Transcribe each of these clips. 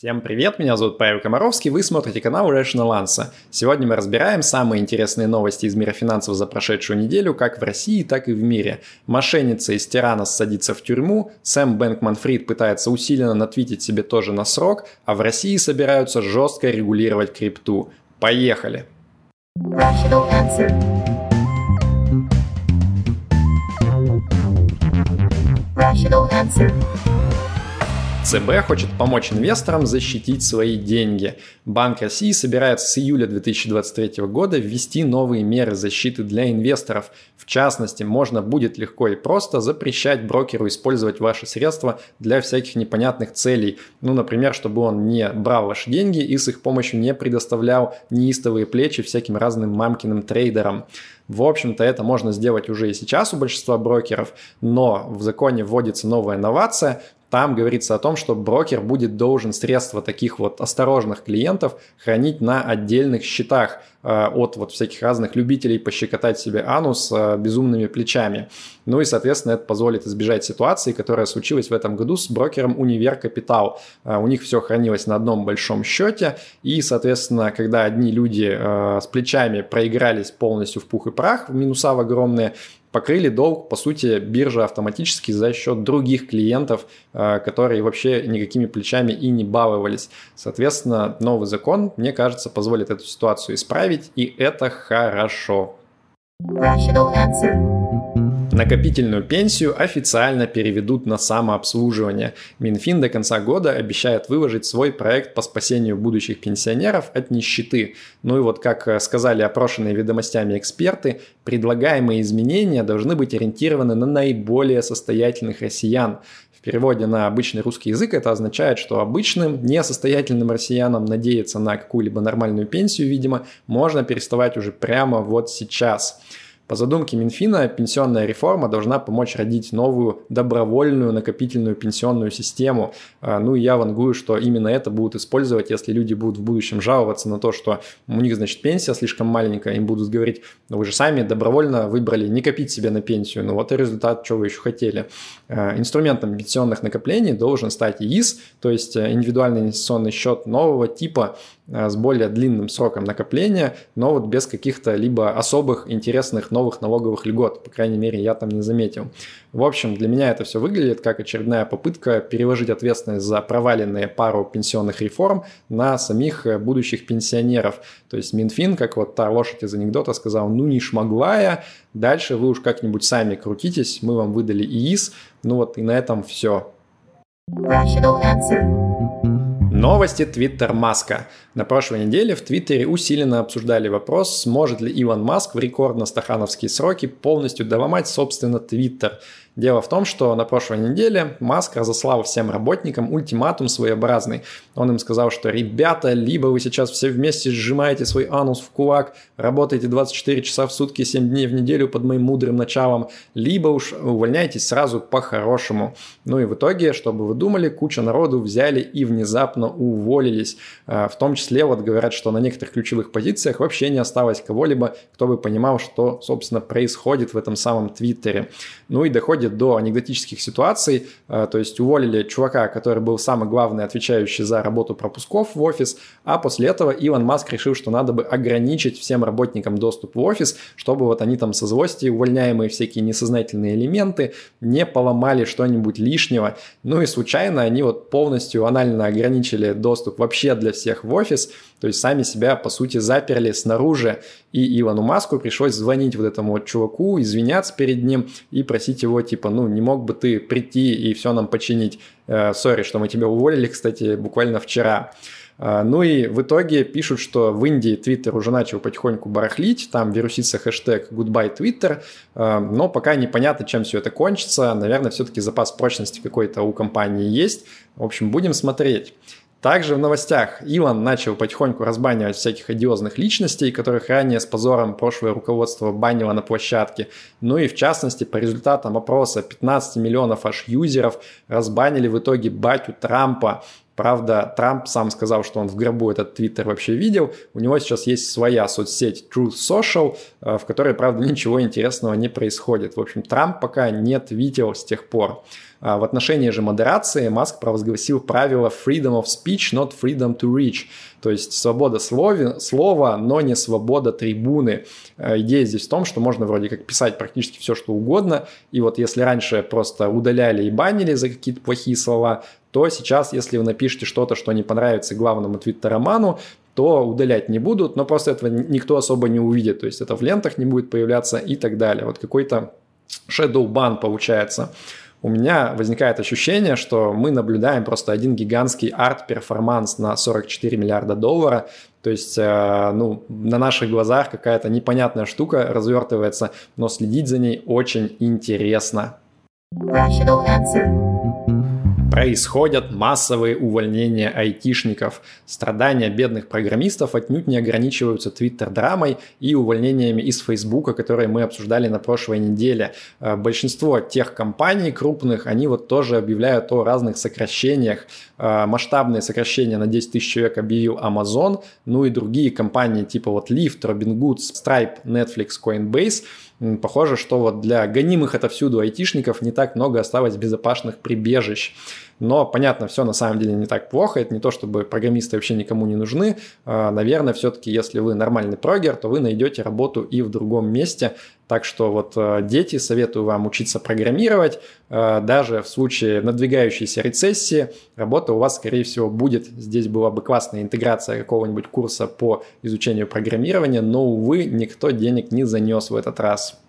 Всем привет, меня зовут Павел Комаровский, вы смотрите канал Rational Answer. Сегодня мы разбираем самые интересные новости из мира финансов за прошедшую неделю, как в России, так и в мире. Мошенница из Тиранос садится в тюрьму, Сэм Бэнкман Фрид пытается усиленно натвитить себе тоже на срок, а в России собираются жестко регулировать крипту. Поехали! Rational answer. Rational answer. ЦБ хочет помочь инвесторам защитить свои деньги. Банк России собирается с июля 2023 года ввести новые меры защиты для инвесторов. В частности, можно будет легко и просто запрещать брокеру использовать ваши средства для всяких непонятных целей. Ну, например, чтобы он не брал ваши деньги и с их помощью не предоставлял неистовые плечи всяким разным мамкиным трейдерам. В общем-то, это можно сделать уже и сейчас у большинства брокеров, но в законе вводится новая инновация, там говорится о том, что брокер будет должен средства таких вот осторожных клиентов хранить на отдельных счетах э, от вот всяких разных любителей пощекотать себе анус э, безумными плечами. Ну и, соответственно, это позволит избежать ситуации, которая случилась в этом году с брокером Универ Капитал. Э, у них все хранилось на одном большом счете, и, соответственно, когда одни люди с плечами проигрались полностью в пух и прах, минуса в огромные, покрыли долг, по сути, биржа автоматически за счет других клиентов, э, которые вообще никакими плечами и не баловались. Соответственно, новый закон, мне кажется, позволит эту ситуацию исправить, и это хорошо. Rational answer. Накопительную пенсию официально переведут на самообслуживание. Минфин до конца года обещает выложить свой проект по спасению будущих пенсионеров от нищеты. Ну и вот как э, сказали опрошенные ведомостями эксперты, предлагаемые изменения должны быть ориентированы на наиболее состоятельных россиян. В переводе на обычный русский язык это означает, что обычным, несостоятельным россиянам надеяться на какую-либо нормальную пенсию, видимо, можно переставать уже прямо вот сейчас. По задумке Минфина, пенсионная реформа должна помочь родить новую добровольную накопительную пенсионную систему. А, ну и я вангую, что именно это будут использовать, если люди будут в будущем жаловаться на то, что у них, значит, пенсия слишком маленькая, им будут говорить, ну вы же сами добровольно выбрали не копить себе на пенсию, ну вот и результат, что вы еще хотели. А, инструментом пенсионных накоплений должен стать ИИС, то есть э, индивидуальный инвестиционный счет нового типа, с более длинным сроком накопления, но вот без каких-то либо особых интересных новых налоговых льгот. По крайней мере, я там не заметил. В общем, для меня это все выглядит как очередная попытка переложить ответственность за проваленные пару пенсионных реформ на самих э, будущих пенсионеров. То есть Минфин, как вот та лошадь из анекдота, сказал, ну не шмогла дальше вы уж как-нибудь сами крутитесь, мы вам выдали ИИС, ну вот и на этом все. Rational answer. Новости Твиттер Маска. На прошлой неделе в Твиттере усиленно обсуждали вопрос, сможет ли Илон Маск в рекордно-стахановские сроки полностью доломать, собственно, Твиттер. Дело в том, что на прошлой неделе Маск разослал всем работникам ультиматум своеобразный. Он им сказал, что ребята, либо вы сейчас все вместе сжимаете свой анус в кулак, работаете 24 часа в сутки, 7 дней в неделю под моим мудрым началом, либо уж увольняйтесь сразу по-хорошему. Ну и в итоге, чтобы вы думали, куча народу взяли и внезапно уволились. А, в том числе вот говорят, что на некоторых ключевых позициях вообще не осталось кого-либо, кто бы понимал, что, собственно, происходит в этом самом Твиттере. Ну и доходит до анекдотических ситуаций, э, то есть уволили чувака, который был самый главный, отвечающий за работу пропусков в офис, а после этого Илон Маск решил, что надо бы ограничить всем работникам доступ в офис, чтобы вот они там со злости, увольняемые всякие несознательные элементы, не поломали что-нибудь лишнего. Ну и случайно они вот полностью анально ограничили доступ вообще для всех в офис, то есть сами себя, по сути, заперли снаружи, и Илону Маску пришлось звонить вот этому вот чуваку, извиняться перед ним и просить его, типа, ну, не мог бы ты прийти и все нам починить. Э, сори, что мы тебя уволили, кстати, буквально вчера. Э, ну и в итоге пишут, что в Индии Твиттер уже начал потихоньку барахлить, там вирусится хэштег goodbye Twitter, э, но пока непонятно, чем все это кончится. Наверное, все-таки запас прочности какой-то у компании есть. В общем, будем смотреть. Также в новостях Илон начал потихоньку разбанивать всяких одиозных личностей, которых ранее с позором прошлое руководство банило на площадке. Ну и в частности, по результатам опроса 15 миллионов аж юзеров разбанили в итоге батю Трампа Правда, Трамп сам сказал, что он в гробу этот твиттер вообще видел. У него сейчас есть своя соцсеть Truth Social, э, в которой, правда, ничего интересного не происходит. В общем, Трамп пока нет видео с тех пор. А в отношении же модерации Маск провозгласил правило freedom of speech, not freedom to reach. То есть свобода слова, слова, но не свобода трибуны. А идея здесь в том, что можно вроде как писать практически все, что угодно. И вот если раньше просто удаляли и банили за какие-то плохие слова, то сейчас, если вы напишете что-то, что не понравится главному твиттероману, то удалять не будут, но просто этого никто особо не увидит. То есть это в лентах не будет появляться и так далее. Вот какой-то shadow ban получается у меня возникает ощущение, что мы наблюдаем просто один гигантский арт-перформанс на 44 миллиарда долларов. То есть, э, ну, на наших глазах какая-то непонятная штука развертывается, но следить за ней очень интересно. Rational answer. Происходят массовые увольнения айтишников. Страдания бедных программистов отнюдь не ограничиваются твиттер-драмой и увольнениями из Фейсбука, которые мы обсуждали на прошлой неделе. Э, большинство тех компаний крупных, они вот тоже объявляют о разных сокращениях. Э, масштабные сокращения на 10 тысяч человек объявил Amazon, ну и другие компании типа вот Lyft, Robinhood, Stripe, Netflix, Coinbase – Похоже, что вот для гонимых отовсюду айтишников не так много осталось безопасных прибежищ. Но, понятно, все на самом деле не так плохо. Это не то, чтобы программисты вообще никому не нужны. А, наверное, все-таки, если вы нормальный прогер, то вы найдете работу и в другом месте. Так что вот а, дети, советую вам учиться программировать. А, даже в случае надвигающейся рецессии работа у вас, скорее всего, будет. Здесь была бы классная интеграция какого-нибудь курса по изучению программирования, но, увы, никто денег не занес в этот раз.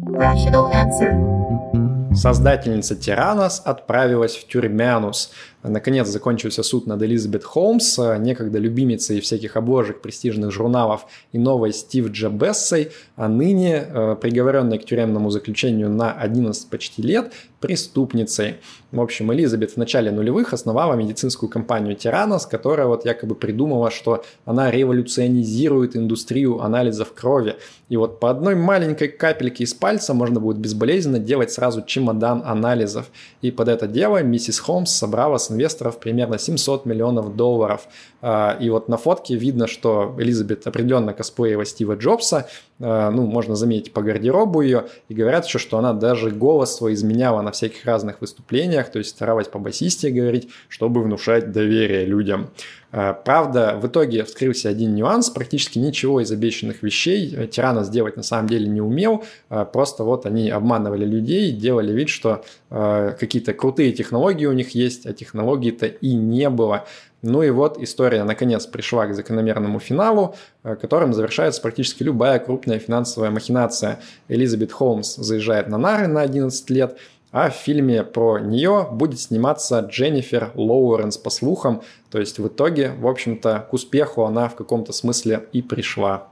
Rational answer. Создательница Тиранос отправилась в Тюрмянус. Наконец закончился суд над Элизабет Холмс, некогда любимицей всяких обложек престижных журналов и новой Стив Джабессой, а ныне э, приговоренной к тюремному заключению на 11 почти лет преступницей. В общем, Элизабет в начале нулевых основала медицинскую компанию Тиранос, которая вот якобы придумала, что она революционизирует индустрию анализов крови. И вот по одной маленькой капельке из пальца можно будет безболезненно делать сразу чемодан анализов. И под это дело миссис Холмс собрала инвесторов примерно 700 миллионов долларов. А, и вот на фотке видно, что Элизабет определенно косплеила Стива Джобса, а, ну, можно заметить по гардеробу ее, и говорят еще, что она даже голос свой изменяла на всяких разных выступлениях, то есть старалась по басисте говорить, чтобы внушать доверие людям. А, правда, в итоге вскрылся один нюанс, практически ничего из обещанных вещей э, Тирана сделать на самом деле не умел, просто вот они обманывали людей, делали вид, что какие-то крутые технологии у них есть, а технологий-то и не было. Ну и вот история наконец пришла к закономерному финалу, э, которым завершается практически любая крупная финансовая махинация. Элизабет Холмс заезжает на нары на 11 лет, а в фильме про нее будет сниматься Дженнифер Лоуренс по слухам. То есть в итоге, в общем-то, к успеху она в каком-то смысле и пришла.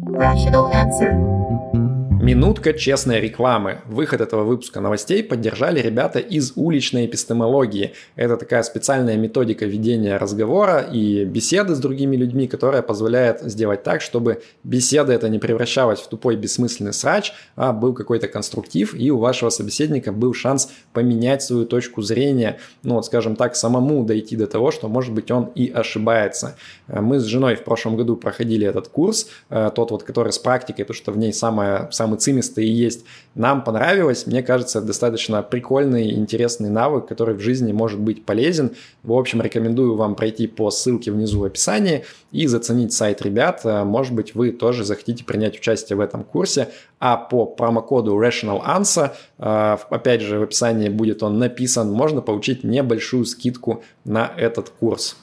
Rational answer. Минутка честной рекламы. Выход этого выпуска новостей поддержали ребята из уличной эпистемологии. Это такая специальная методика ведения разговора и беседы с другими людьми, которая позволяет сделать так, чтобы беседа это не превращалась в тупой бессмысленный срач, а был какой-то конструктив, и у вашего собеседника был шанс поменять свою точку зрения, ну вот скажем так, самому дойти до того, что может быть он и ошибается. Мы с женой в прошлом году проходили этот курс, э, тот вот, который с практикой, потому что в ней самая самый цимистый и есть. Нам понравилось, мне кажется, достаточно прикольный, интересный навык, который в жизни может быть полезен. В общем, рекомендую вам пройти по ссылке внизу в описании и заценить сайт ребят. Может быть, вы тоже захотите принять участие в этом курсе. А по промокоду Rational Answer, э, опять же, в описании будет он написан, можно получить небольшую скидку на этот курс.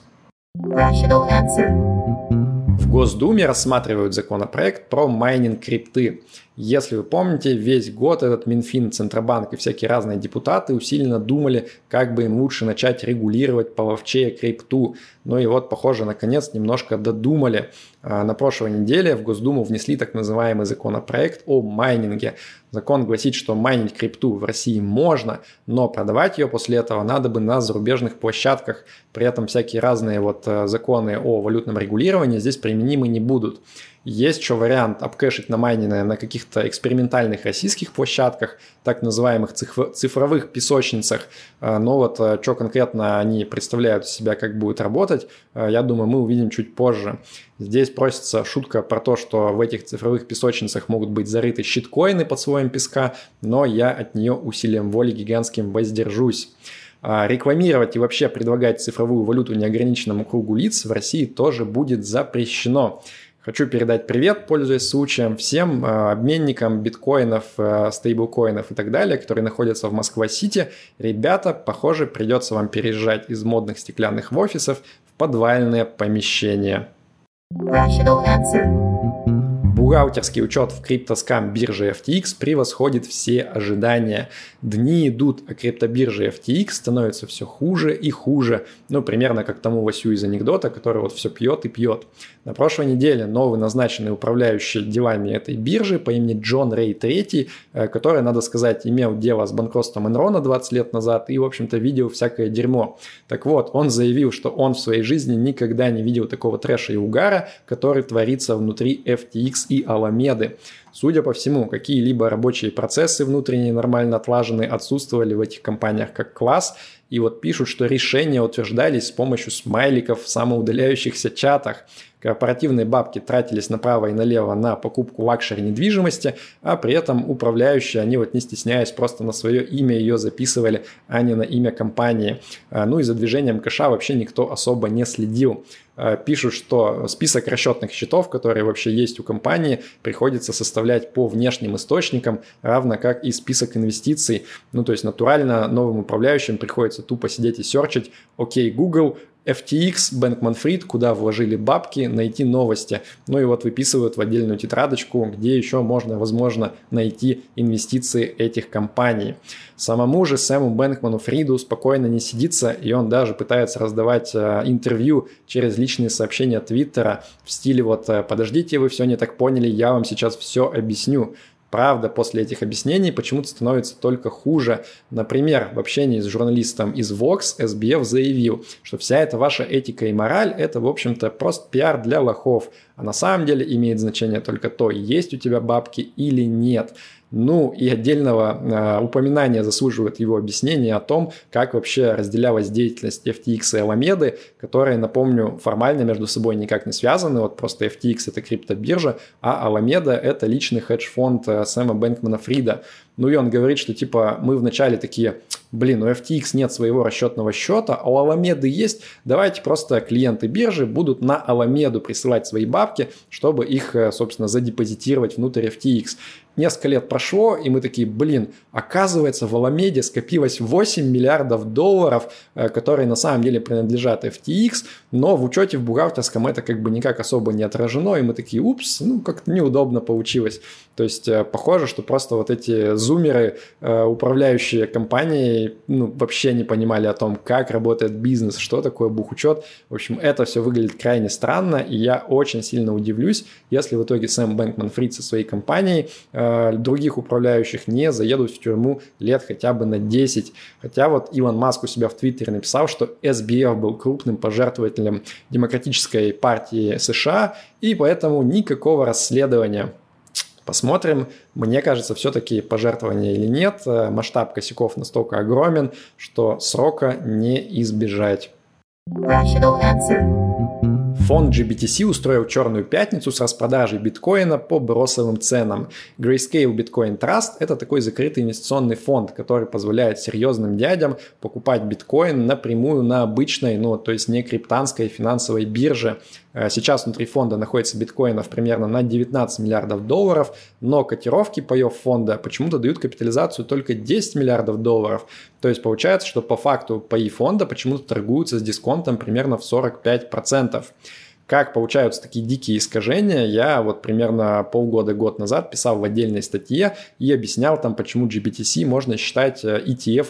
Rational Answer. В Госдуме рассматривают законопроект про майнинг крипты. Если вы помните, весь год этот Минфин, Центробанк и всякие разные депутаты усиленно думали, как бы им лучше начать регулировать половчее крипту. Ну и вот, похоже, наконец немножко додумали. А, на прошлой неделе в Госдуму внесли так называемый законопроект о майнинге. Закон гласит, что майнить крипту в России можно, но продавать ее после этого надо бы на зарубежных площадках. При этом всякие разные вот э, законы о валютном регулировании здесь применимы не будут. Есть еще вариант обкэшить на майнинг на каких-то экспериментальных российских площадках, так называемых цифровых песочницах. А, но вот а, что конкретно они представляют из себя, как будет работать, а, я думаю, мы увидим чуть позже. Здесь просится шутка про то, что в этих цифровых песочницах могут быть зарыты щиткоины под слоем песка, но я от нее усилием воли гигантским воздержусь. Рекламировать и вообще предлагать цифровую валюту неограниченному кругу лиц в России тоже будет запрещено. Хочу передать привет, пользуясь случаем, всем э, обменникам биткоинов, э, стейблкоинов и так далее, которые находятся в Москва-Сити. Ребята, похоже, придется вам переезжать из модных стеклянных офисов в подвальные помещения. Rational answer. Бухгалтерский учет в криптоскам биржи FTX превосходит все ожидания. Дни идут, а криптобиржи FTX становятся все хуже и хуже. Ну, примерно как тому Васю из анекдота, который вот все пьет и пьет. На прошлой неделе новый назначенный управляющий делами этой биржи по имени Джон Рей III, э, который, надо сказать, имел дело с банкротством Энрона 20 лет назад и, в общем-то, видел всякое дерьмо. Так вот, он заявил, что он в своей жизни никогда не видел такого трэша и угара, который творится внутри FTX и Аламеды. Судя по всему, какие-либо рабочие процессы внутренние нормально отлаженные отсутствовали в этих компаниях как класс, и вот пишут, что решения утверждались с помощью смайликов в самоудаляющихся чатах. Корпоративные бабки тратились направо и налево на покупку luxury недвижимости, а при этом управляющие, они вот не стесняясь, просто на свое имя ее записывали, а не на имя компании. А, ну и за движением кэша вообще никто особо не следил. Э, пишут, что список расчетных счетов, которые вообще есть у компании, приходится составлять по внешним источникам, равно как и список инвестиций. Ну, то есть натурально новым управляющим приходится тупо сидеть и серчить, окей, Google, FTX, Bankman Fried, куда вложили бабки, найти новости. Ну и вот выписывают в отдельную тетрадочку, где еще можно, возможно, найти инвестиции этих компаний. Самому же Сэму Бэнкману Фриду спокойно не сидится, и он даже пытается раздавать э, интервью через личные сообщения Твиттера в стиле вот «подождите, вы все не так поняли, я вам сейчас все объясню». Правда, после этих объяснений почему-то становится только хуже. Например, в общении с журналистом из Vox SBF заявил, что вся эта ваша этика и мораль – это, в общем-то, просто пиар для лохов, а на самом деле имеет значение только то, есть у тебя бабки или нет. Ну и отдельного э, упоминания заслуживает его объяснение о том, как вообще разделялась деятельность FTX и Alameda, которые, напомню, формально между собой никак не связаны. Вот просто FTX это криптобиржа, а Alameda это личный хедж-фонд э, Сэма Бэнкмана Фрида. Ну и он говорит, что типа мы вначале такие, блин, у FTX нет своего расчетного счета, а у Аламеды есть, давайте просто клиенты биржи будут на Аламеду присылать свои бабки, чтобы их, э, собственно, задепозитировать внутрь FTX. Несколько лет прошло, и мы такие, блин, оказывается, в Аламеде скопилось 8 миллиардов долларов, э, которые на самом деле принадлежат FTX, но в учете в бухгалтерском это как бы никак особо не отражено, и мы такие, упс, ну как-то неудобно получилось. То есть э, похоже, что просто вот эти зумеры, э, управляющие компанией, ну, вообще не понимали о том, как работает бизнес, что такое бухучет. В общем, это все выглядит крайне странно, и я очень сильно удивлюсь, если в итоге Сэм Бэнкман Фрид со своей компанией других управляющих не заедут в тюрьму лет хотя бы на 10. Хотя вот Илон Маск у себя в Твиттере написал, что SBF был крупным пожертвователем Демократической партии США, и поэтому никакого расследования Посмотрим. Мне кажется, все-таки пожертвование или нет. Э, масштаб косяков настолько огромен, что срока не избежать. Rational answer. Фонд GBTC устроил черную пятницу с распродажей биткоина по бросовым ценам. Grayscale Bitcoin Trust – это такой закрытый инвестиционный фонд, который позволяет серьезным дядям покупать биткоин напрямую на обычной, ну, то есть не криптанской финансовой бирже. Э, сейчас внутри фонда находится биткоинов примерно на 19 миллиардов долларов, но котировки паев фонда почему-то дают капитализацию только 10 миллиардов долларов. То есть получается, что по факту паи фонда почему-то торгуются с дисконтом примерно в 45%. Как получаются такие дикие искажения, я вот примерно полгода-год назад писал в отдельной статье и объяснял там, почему GBTC можно считать э,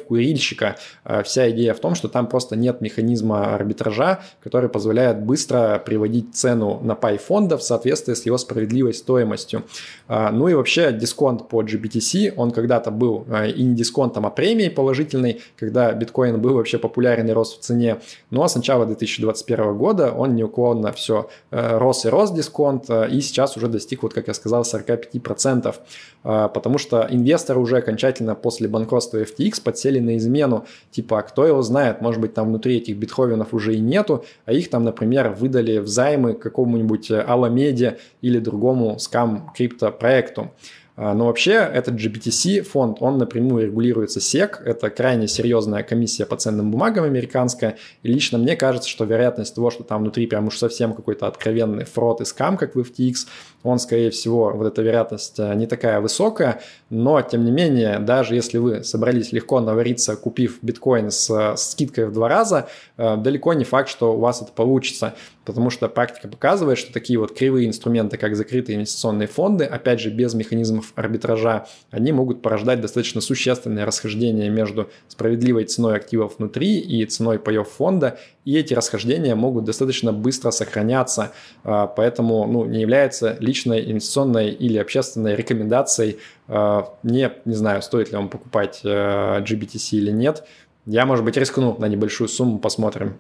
курильщика. Э, вся идея в том, что там просто нет механизма арбитража, который позволяет быстро приводить цену на пай фонда в соответствии с его справедливой стоимостью. Э, ну и вообще дисконт по GBTC, он когда-то был и не дисконтом, а премией положительной, когда биткоин был вообще популярен и рос в цене. Но с начала 2021 года он неуклонно все все рос и рос дисконт, и сейчас уже достиг, вот как я сказал, 45%. Потому что инвесторы уже окончательно после банкротства FTX подсели на измену. Типа, а кто его знает, может быть, там внутри этих битховенов уже и нету, а их там, например, выдали в займы какому-нибудь Аламеде или другому скам криптопроекту. А, но вообще этот GBTC фонд, он напрямую регулируется SEC, это крайне серьезная комиссия по ценным бумагам американская, и лично мне кажется, что вероятность того, что там внутри прям уж совсем какой-то откровенный фрод и скам, как в FTX, он, скорее всего, вот эта вероятность э, не такая высокая, но, тем не менее, даже если вы собрались легко навариться, купив биткоин с, с скидкой в два раза, э, далеко не факт, что у вас это получится, потому что практика показывает, что такие вот кривые инструменты, как закрытые инвестиционные фонды, опять же, без механизмов арбитража, они могут порождать достаточно существенное расхождение между справедливой ценой активов внутри и ценой паев фонда, и эти расхождения могут достаточно быстро сохраняться, э, поэтому ну, не является личной инвестиционной или общественной рекомендацией. Э, не, не знаю, стоит ли вам покупать э, GBTC или нет. Я, может быть, рискну на небольшую сумму, посмотрим.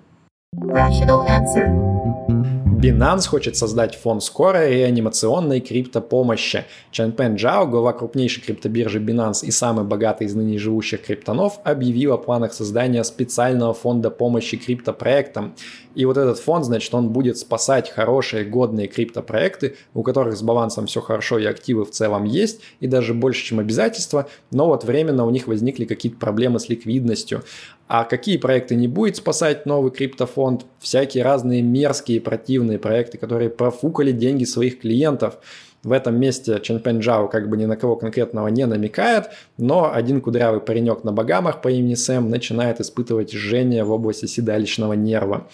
Rational answer. Binance хочет создать фонд скорой реанимационной криптопомощи. Чанпен Джао, глава крупнейшей криптобиржи Binance и самый богатый из ныне живущих криптонов, объявил о планах создания специального фонда помощи криптопроектам. И вот этот фонд, значит, он будет спасать хорошие, годные криптопроекты, у которых с балансом все хорошо и активы в целом есть, и даже больше, чем обязательства, но вот временно у них возникли какие-то проблемы с ликвидностью. А какие проекты не будет спасать новый криптофонд? Всякие разные мерзкие, противные проекты, которые профукали деньги своих клиентов. В этом месте Чэньпэн Джао как бы ни на кого конкретного не намекает, но один кудрявый паренек на Багамах по имени Сэм начинает испытывать жжение в области седалищного нерва.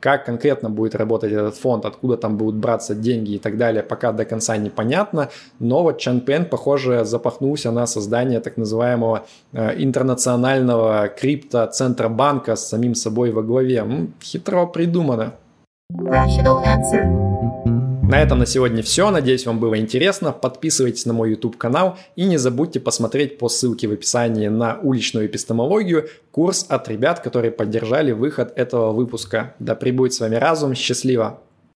Как конкретно будет работать этот фонд, откуда там будут браться деньги и так далее, пока до конца непонятно. Но вот Чан Пен, похоже, запахнулся на создание так называемого э, интернационального крипто-центробанка с самим собой во главе. М, хитро придумано. Rational answer. На этом на сегодня все. Надеюсь, вам было интересно. Подписывайтесь на мой YouTube канал и не забудьте посмотреть по ссылке в описании на уличную эпистемологию курс от ребят, которые поддержали выход этого выпуска. Да пребудет с вами разум. Счастливо!